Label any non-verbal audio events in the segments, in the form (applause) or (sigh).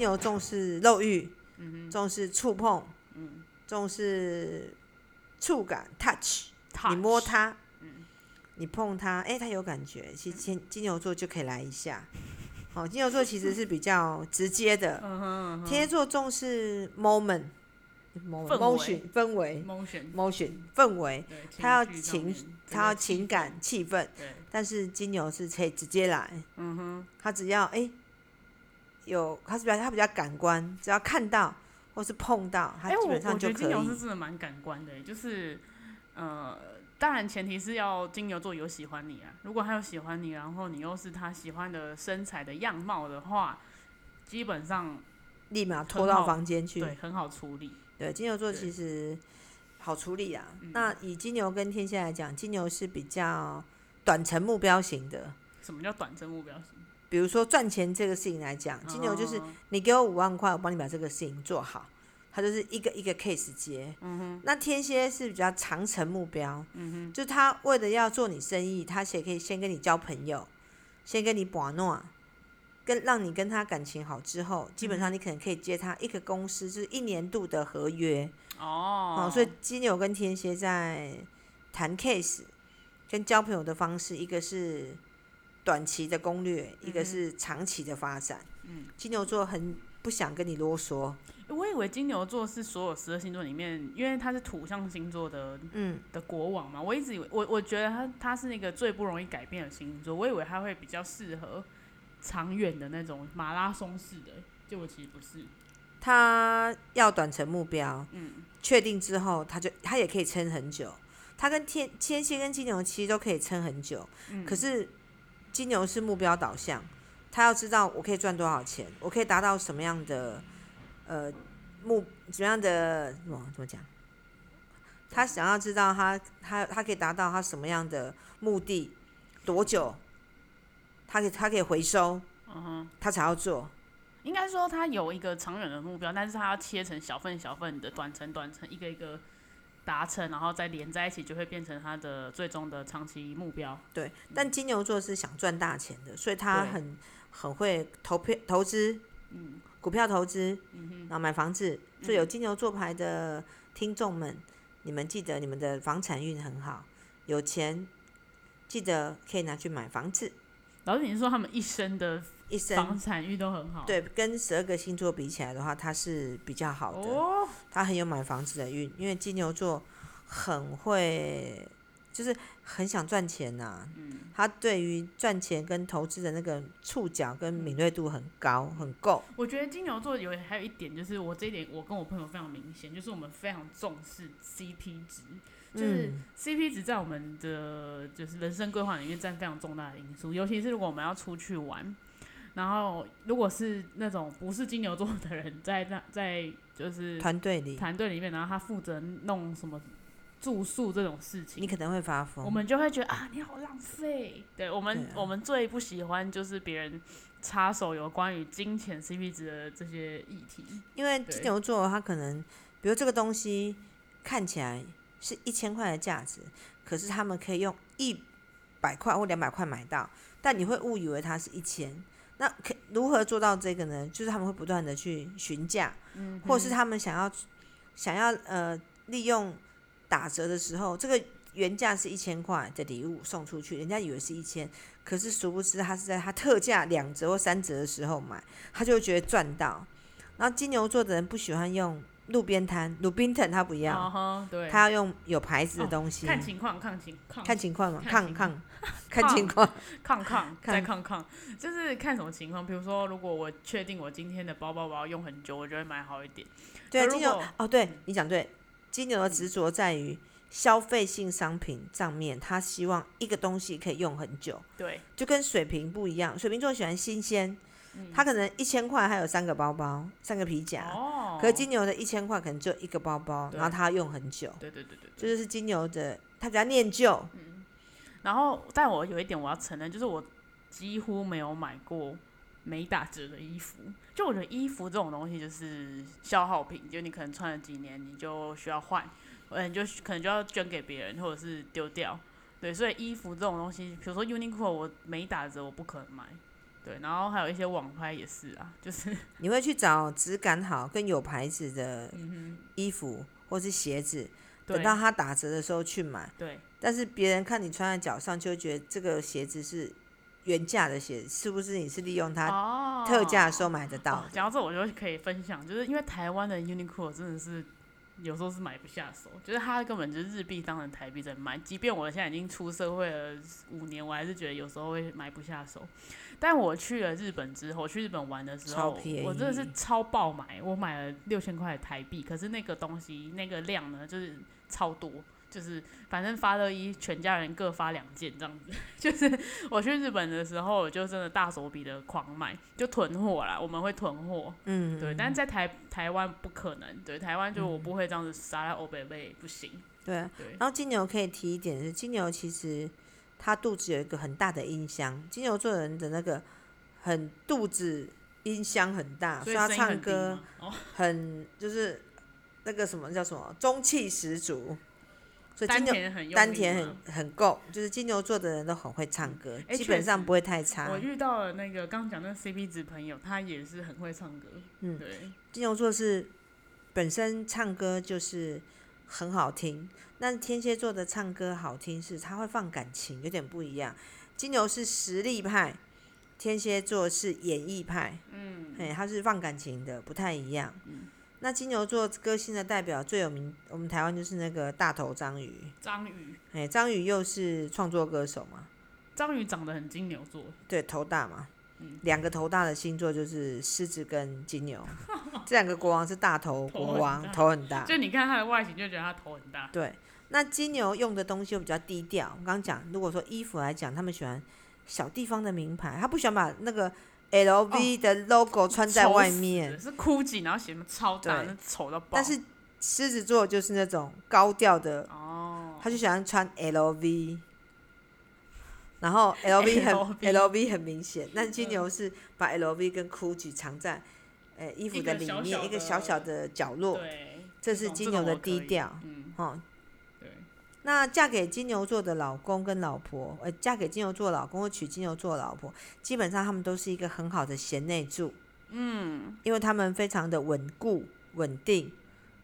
牛重视肉欲，嗯重视触碰，嗯，重视触感 （touch）。touch 你摸它，嗯你碰它，哎、它有感觉。其实金金牛座就可以来一下。哦，金牛座其实是比较直接的。天蝎座重视 moment。围 motion 氛围 motion 氛围，他要情他要情感气氛，对，但是金牛是可以直接来，嗯哼，他只要哎、有他是比较他比较感官，只要看到或是碰到，他基本上我觉得金就可以。牛是真的蛮感官的，就是呃，当然前提是要金牛座有喜欢你啊。如果他有喜欢你，然后你又是他喜欢的身材的样貌的话，基本上立马拖到房间去。对很好处理。对，金牛座其实好处理啊。嗯那以金牛跟天蝎来讲，金牛是比较短程目标型的。什么叫短程目标型？比如说赚钱这个事情来讲，金牛就是哦你给我五万块，我帮你把这个事情做好，他就是一个一个 case 接。嗯那天蝎是比较长程目标，嗯就他为了要做你生意，他也可以先跟你交朋友，先跟你把诺，跟让你跟他感情好之后，基本上你可能可以接他一个公司，就是一年度的合约。哦，哦，所以金牛跟天蝎在谈 case 跟交朋友的方式，一个是短期的攻略，一个是长期的发展。嗯，金牛座很不想跟你啰嗦，我以为金牛座是所有十二星座里面，因为他是土象星座的嗯，的国王嘛，我一直以为我我觉得他他是那个最不容易改变的星座，我以为他会比较适合长远的那种马拉松式的，结果其实不是。他要短程目标，嗯，确定之后，他就他也可以撑很久。他跟天天蝎跟金牛其实都可以撑很久，嗯可是金牛是目标导向，他要知道我可以赚多少钱，我可以达到什么样的呃目什么样的怎么怎么讲？他想要知道他他他可以达到他什么样的目的，多久？他可以他可以回收，嗯哼，他才要做。应该说他有一个长远的目标，但是他要切成小份小份的短程短程，一个一个达成，然后再连在一起，就会变成他的最终的长期目标。对，但金牛座是想赚大钱的，所以他很很会投票投资，嗯股票投资，然后买房子。所以有金牛座牌的听众们，你们记得你们的房产运很好，有钱记得可以拿去买房子，老师，你是说他们一生的一房生。产运都很好？对，跟十二个星座比起来的话，他是比较好的，哦，它很有买房子的运，因为金牛座很会，就是很想赚钱呐、嗯他对于赚钱跟投资的那个触角跟敏锐度很高，很够。我觉得金牛座有还有一点，就是我这一点我跟我朋友非常明显，就是我们非常重视 CP 值，就是嗯 CP 值在我们的就是人生规划里面占非常重大的因素，尤其是如果我们要出去玩，然后如果是那种不是金牛座的人在那在就是团队里，团队里面，然后他负责弄什么住宿这种事情，你可能会发疯。我们就会觉得啊，你好浪费。对我们，我们最不喜欢就是别人插手有关于金钱 CP 值的这些议题。因为金牛座他可能，比如这个东西看起来是一千块的价值，可是他们可以用一百块或两百块买到，但你会误以为它是一千。那可如何做到这个呢？就是他们会不断的去询价，嗯，或者是他们想要想要呃利用打折的时候，这个原价是一千块的礼物送出去，人家以为是一千，可是殊不知他是在他特价两折或三折的时候买，他就觉得赚到。然后金牛座的人不喜欢用路边摊，鲁宾腾他不要，他要用有牌子的东西。看情况，看情况，看情况嘛，看情看看看情况。看看看再看看，就是看什么情况。比如说，如果我确定我今天的包包我要用很久，我就会买好一点。对，如金牛果哦，对你讲对，金牛的执着在于消费性商品上面，他希望一个东西可以用很久，对，就跟水瓶不一样。水瓶座喜欢新鲜，嗯他可能一千块还有三个包包、三个皮夹，哦，可是金牛的一千块可能只有一个包包，然后他用很久，对对对对这对。就是金牛的，他比较念旧。然后，但我有一点我要承认，就是我几乎没有买过没打折的衣服。就我觉得衣服这种东西就是消耗品，就你可能穿了几年，你就需要换，嗯，你就可能就要捐给别人，或者是丢掉。对，所以衣服这种东西，比如说 Uniqlo，我没打折，我不可能买。对，然后还有一些网拍也是啊，就是 (laughs) 你会去找质感好、跟有牌子的衣服或是鞋子，对等到它打折的时候去买。对。但是别人看你穿在脚上，就觉得这个鞋子是原价的鞋子，是不是？你是利用它特价的时候买得到？讲、到这，我就可以分享，就是因为台湾的 Uniqlo 真的是。有时候是买不下手，就是它根本就是日币当成台币在卖。即便我现在已经出社会了五年，我还是觉得有时候会买不下手。但我去了日本之后，去日本玩的时候，我真的是超爆买，我买了六千块台币，可是那个东西那个量呢，就是超多。就是反正发热衣，全家人各发两件这样子。(laughs) 就是我去日本的时候，我就真的大手笔的狂买，就囤货啦。我们会囤货，嗯，对。但是在台台湾不可能，对，台湾就我不会这样子杀在欧北北不行。对，对。然后金牛可以提一点是，金牛其实他肚子有一个很大的音箱，金牛座人的那个很肚子音箱很大，所以他唱歌很就是那个什么叫什么中气十足。所以金牛丹田很很够，就是金牛座的人都很会唱歌，欸、基本上不会太差。我遇到了那个刚讲那个 CP 值朋友，他也是很会唱歌。嗯，对，金牛座是本身唱歌就是很好听，那天蝎座的唱歌好听是他会放感情，有点不一样。金牛是实力派，天蝎座是演绎派。嗯，哎，他是放感情的，不太一样。嗯。那金牛座歌星的代表最有名，我们台湾就是那个大头章鱼。章鱼，哎，张宇又是创作歌手嘛。章鱼长得很金牛座，对，头大嘛。嗯。两个头大的星座就是狮子跟金牛，(laughs) 这两个国王是大头国王，头很，头很大。就你看他的外形，就觉得他头很大。对，那金牛用的东西又比较低调。我刚刚讲，如果说衣服来讲，他们喜欢小地方的名牌，他不喜欢把那个。L V 的 logo 穿在外面，哦、是 GUCCI，然后写什么超大，那丑到爆。但是狮子座就是那种高调的，哦，他就喜欢穿 L V，然后 L V (laughs) 很 LV 很明显。但金牛是把 L V 跟 GUCCI 藏在、欸、衣服的里面一个，小小的，一个小小的角落，对，这是金牛的低调，嗯，哦那嫁给金牛座的老公跟老婆，呃，嫁给金牛座老公或娶金牛座老婆，基本上他们都是一个很好的贤内助，嗯，因为他们非常的稳固稳定，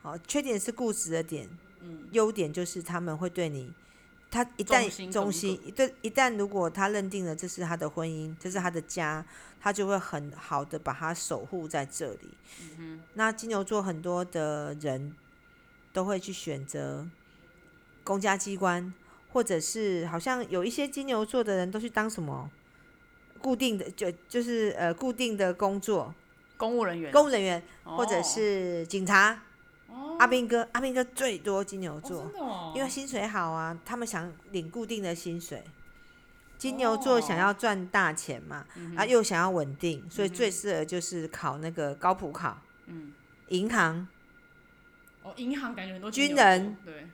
好，缺点是固执的点，嗯，优点就是他们会对你，他一旦忠心，对，一旦如果他认定了这是他的婚姻，这是他的家，他就会很好的把他守护在这里，嗯，那金牛座很多的人都会去选择。公家机关，或者是好像有一些金牛座的人都去当什么固定的，就就是呃固定的工作，公务人员，公务人员，或者是警察。哦、阿兵哥，阿兵哥最多金牛座，哦哦，因为薪水好啊，他们想领固定的薪水。金牛座想要赚大钱嘛，哦，啊又想要稳定，所以最适合就是考那个高普考。嗯，银行。哦，银行感觉很多军人对。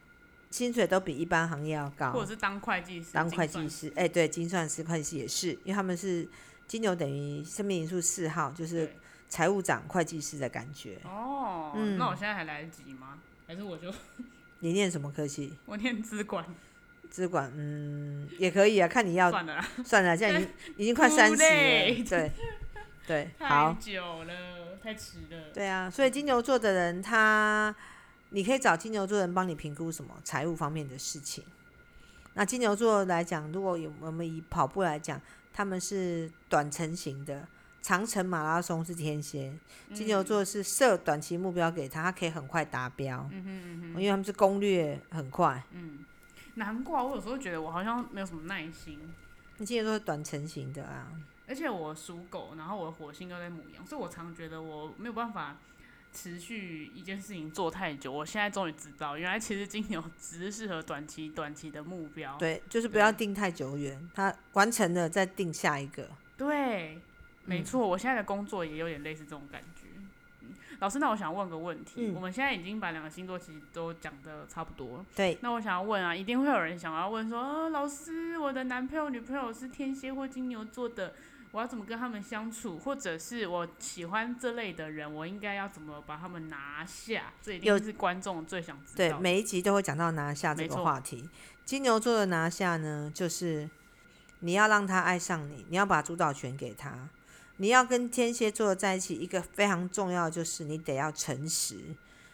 薪水都比一般行业要高，或者是当会计师，当会计师，哎、欸，对，精算师、会计师也是，因为他们是金牛，等于生命因素四号，就是财务长、会计师的感觉。哦，嗯，那我现在还来得及吗？还是我就？(laughs) 你念什么科系？(laughs) 我念资管。资管，嗯，也可以啊，看你要。算了，算了，现在已经 (laughs) 已经快三十了，对，对，好。太久了，太迟了。对啊，所以金牛座的人他。你可以找金牛座人帮你评估什么财务方面的事情。那金牛座来讲，如果有我们以跑步来讲，他们是短程型的，长程马拉松是天蝎，金牛座是设短期目标给他，他可以很快达标。嗯哼嗯哼，因为他们是攻略很快。嗯，难怪我有时候觉得我好像没有什么耐心。那金牛座是短程型的啊，而且我属狗，然后我的火星又在母羊，所以我常觉得我没有办法。持续一件事情做太久，我现在终于知道，原来其实金牛只是适合短期、短期的目标。对，就是不要定太久远，他完成了再定下一个。对，没错，嗯，我现在的工作也有点类似这种感觉。嗯，老师，那我想问个问题，嗯，我们现在已经把两个星座其实都讲的差不多。对，那我想要问啊，一定会有人想要问说，哦，老师，我的男朋友、女朋友是天蝎或金牛座的。我要怎么跟他们相处，或者是我喜欢这类的人，我应该要怎么把他们拿下？这一定是观众最想知道。对，每一集都会讲到拿下这个话题。金牛座的拿下呢，就是你要让他爱上你，你要把主导权给他。你要跟天蝎座在一起，一个非常重要的就是你得要诚实，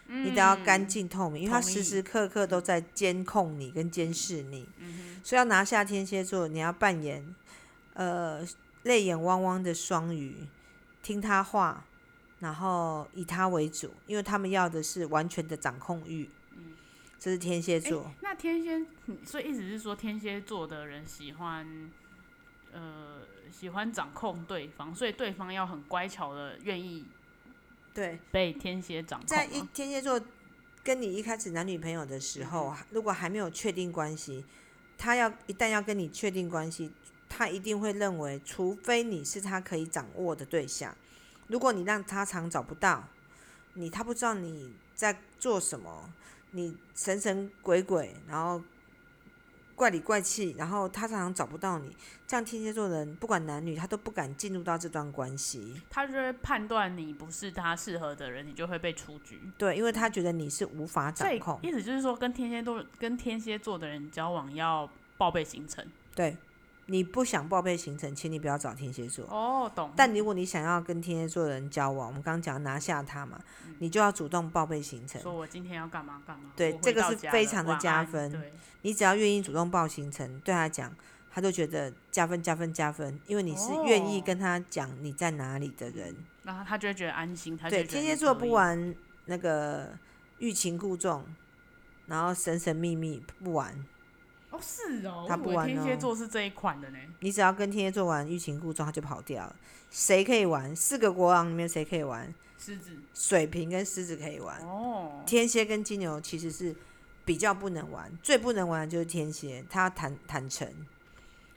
嗯、你得要干净透明，因为他时时刻刻都在监控你跟监视你。嗯、所以要拿下天蝎座，你要扮演呃泪眼汪汪的双鱼，听他话，然后以他为主，因为他们要的是完全的掌控欲。嗯、这是天蝎座。那天蝎，所以意思是说天蝎座的人喜欢呃。喜欢掌控对方，所以对方要很乖巧的愿意对被天蝎掌控。在一天蝎座跟你一开始男女朋友的时候，嗯、如果还没有确定关系，他要一旦要跟你确定关系，他一定会认为，除非你是他可以掌握的对象，如果你让他常找不到你，他不知道你在做什么，你神神鬼鬼，然后。怪里怪气，然后他常常找不到你，这样天蝎座的人不管男女，他都不敢进入到这段关系。他就会判断你不是他适合的人，你就会被出局。对，因为他觉得你是无法掌控。意思就是说，跟天蝎座跟天蝎座的人交往要报备行程。对。你不想报备行程，请你不要找天蝎座。哦，懂。但如果你想要跟天蝎座的人交往，我们刚刚讲拿下他嘛，嗯、你就要主动报备行程。说我今天要干嘛干嘛。对，这个是非常的加分。你只要愿意主动报行程，对他讲，他就觉得加分加分加分，因为你是愿意跟他讲你在哪里的人。然后、哦、他就会觉得安心。他对天蝎座不玩那个欲擒故纵，然后神神秘秘不玩。哦，是哦，他不玩哦。天蝎座是这一款的呢。你只要跟天蝎座玩欲擒故纵，他就跑掉了。谁可以玩？四个国王里面谁可以玩？狮子、水瓶跟狮子可以玩。哦。天蝎跟金牛其实是比较不能玩，最不能玩的就是天蝎，他坦坦诚。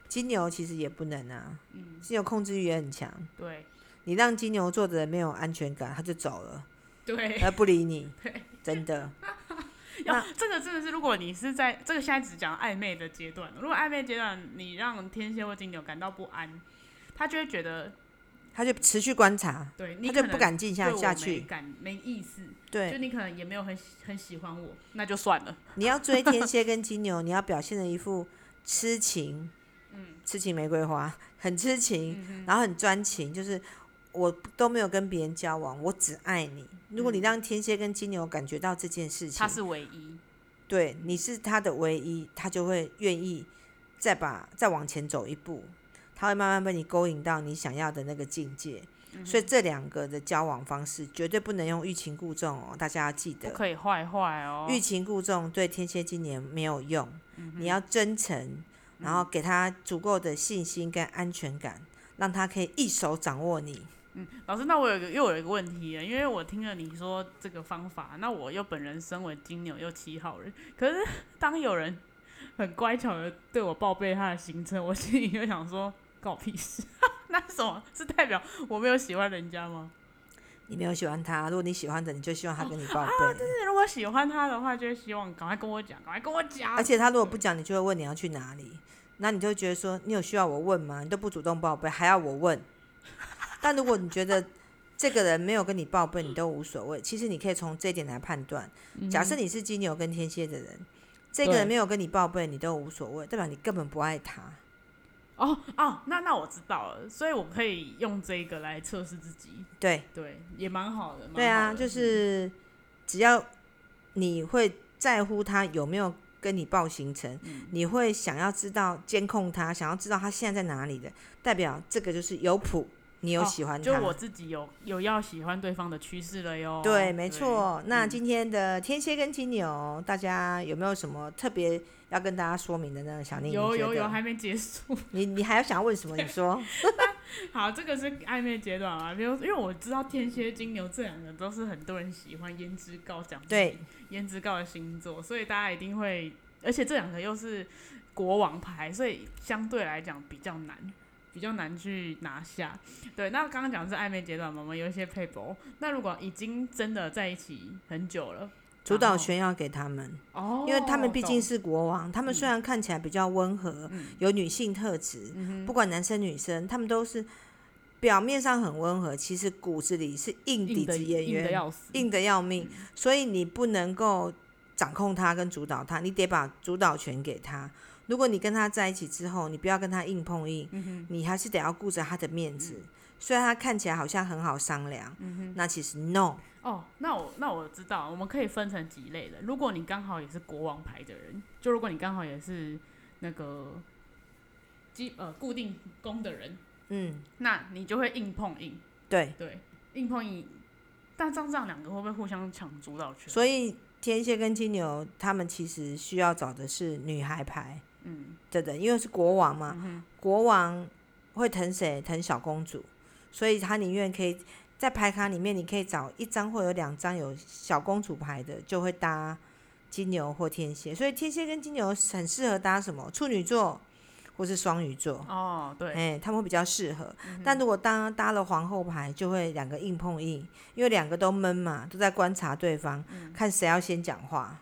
金牛其实也不能啊，嗯，金牛控制欲也很强。对。你让金牛座的人没有安全感，他就走了。对。他不理你。(laughs) 真的。(laughs) 要这个真的是，如果你是在这个现在只讲暧昧的阶段，如果暧昧阶段你让天蝎或金牛感到不安，他就会觉得，他就持续观察，对，他就不敢静下下去，感没意思，对，就你可能也没有很很喜欢我，那就算了。你要追天蝎 (laughs) 跟金牛，你要表现的一副痴情，嗯，痴情玫瑰花，很痴情，嗯、然后很专情，就是。我都没有跟别人交往，我只爱你。如果你让天蝎跟金牛感觉到这件事情，他是唯一，对，你是他的唯一，他就会愿意再把再往前走一步，他会慢慢被你勾引到你想要的那个境界。嗯、所以这两个的交往方式绝对不能用欲擒故纵哦，大家要记得，不可以坏坏哦。欲擒故纵对天蝎金牛没有用，嗯、你要真诚，然后给他足够的信心跟安全感，让他可以一手掌握你。嗯，老师，那我有个又有一个问题了，因为我听了你说这个方法，那我又本人身为金牛又七号人，可是 (laughs) 当有人很乖巧的对我报备他的行程，我心里就想说，搞屁事？(laughs) 那什么？是代表我没有喜欢人家吗？你没有喜欢他，如果你喜欢的，你就希望他跟你报备。哦、啊，就是如果喜欢他的话，就希望赶快跟我讲，赶快跟我讲。而且他如果不讲，你就会问你要去哪里，那你就觉得说，你有需要我问吗？你都不主动报备，还要我问。但如果你觉得这个人没有跟你报备，你都无所谓。其实你可以从这一点来判断。假设你是金牛跟天蝎的人，这个人没有跟你报备，你都无所谓，代表你根本不爱他。哦哦，那那我知道了，所以我可以用这个来测试自己。对对，也蛮好的。对啊，就是只要你会在乎他有没有跟你报行程，你会想要知道监控他，想要知道他现在在哪里的，代表这个就是有谱。你有喜欢他，哦，就我自己有有要喜欢对方的趋势了哟。对，没错。那今天的天蝎跟金牛，嗯、大家有没有什么特别要跟大家说明的呢？小宁，有有有，还没结束。你你还要想要问什么？你说。(laughs) 好，这个是暧昧阶段啊。比如，因为我知道天蝎、金牛这两个都是很多人喜欢颜值高讲对颜值高的星座，所以大家一定会，而且这两个又是国王牌，所以相对来讲比较难。比较难去拿下，对。那刚刚讲的是暧昧阶段嘛，我们有一些配博。那如果已经真的在一起很久了，主导权要给他们哦，因为他们毕竟是国王。他们虽然看起来比较温和，嗯、有女性特质，嗯、不管男生女生，他们都是表面上很温和，其实骨子里是硬底子演员，硬的要死，硬的要命。嗯、所以你不能够掌控他跟主导他，你得把主导权给他。如果你跟他在一起之后，你不要跟他硬碰硬，你还是得要顾着他的面子。虽然他看起来好像很好商量，那其实 no。哦，那我那我知道，我们可以分成几类的。如果你刚好也是国王牌的人，就如果你刚好也是那个基呃固定宫的人，嗯，那你就会硬碰硬，对对，硬碰硬。但这样这样两个会不会互相抢主导权？所以天蝎跟金牛，他们其实需要找的是女孩牌，嗯，对的，因为是国王嘛，嗯，国王会疼谁？疼小公主，所以他宁愿可以。在牌卡里面，你可以找一张或有两张有小公主牌的，就会搭金牛或天蝎。所以天蝎跟金牛很适合搭什么？处女座或是双鱼座。哦，对，哎、欸，他们会比较适合。嗯、但如果搭搭了皇后牌，就会两个硬碰硬，因为两个都闷嘛，都在观察对方，嗯、看谁要先讲话。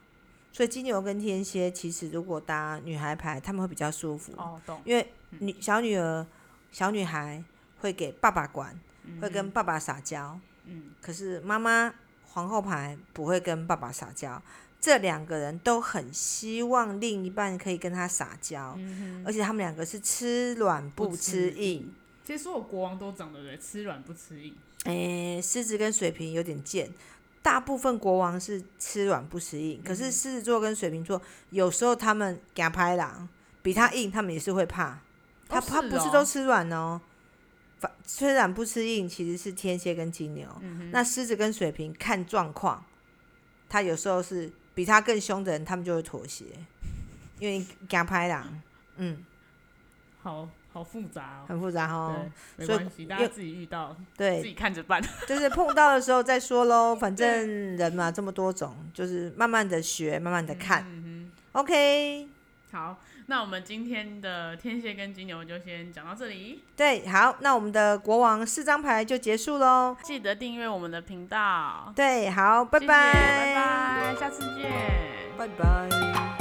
所以金牛跟天蝎其实如果搭女孩牌，他们会比较舒服。哦，懂。因为女小女儿、小女孩会给爸爸管。会跟爸爸撒娇，嗯，可是妈妈皇后牌不会跟爸爸撒娇，这两个人都很希望另一半可以跟他撒娇，嗯、而且他们两个是吃软不吃硬。其实所有国王都长得对，吃软不吃硬。诶，狮子跟水瓶有点贱，大部分国王是吃软不吃硬，可是狮子座跟水瓶座有时候他们敢拍狼，比他硬，他们也是会怕。他他不是都吃软哦。反虽然不吃硬，其实是天蝎跟金牛。嗯、那狮子跟水瓶看状况，他有时候是比他更凶的人，他们就会妥协，因为敢拍狼。嗯，好好复杂哦，很复杂哦。没关系，大家自己遇到，对，自己看着办。(laughs) 就是碰到的时候再说喽，反正人嘛这么多种，就是慢慢的学，慢慢的看。嗯、OK，好。那我们今天的天蝎跟金牛就先讲到这里。对，好，那我们的国王四张牌就结束喽。记得订阅我们的频道。对，好，拜拜，拜拜，下次见，拜拜。